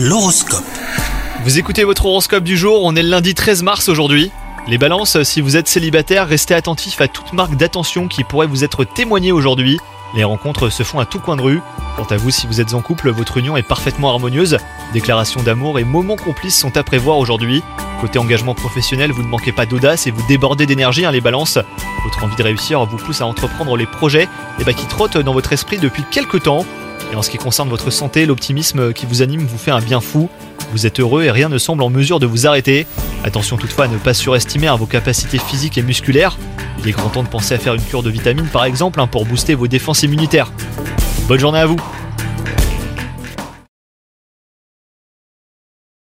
L'horoscope. Vous écoutez votre horoscope du jour, on est le lundi 13 mars aujourd'hui. Les balances, si vous êtes célibataire, restez attentif à toute marque d'attention qui pourrait vous être témoignée aujourd'hui. Les rencontres se font à tout coin de rue. Quant à vous, si vous êtes en couple, votre union est parfaitement harmonieuse. Déclarations d'amour et moments complices sont à prévoir aujourd'hui. Côté engagement professionnel, vous ne manquez pas d'audace et vous débordez d'énergie, hein, les balances. Votre envie de réussir vous pousse à entreprendre les projets eh ben, qui trottent dans votre esprit depuis quelques temps. Et en ce qui concerne votre santé, l'optimisme qui vous anime vous fait un bien fou. Vous êtes heureux et rien ne semble en mesure de vous arrêter. Attention toutefois à ne pas surestimer vos capacités physiques et musculaires. Il est grand temps de penser à faire une cure de vitamines par exemple hein, pour booster vos défenses immunitaires. Bonne journée à vous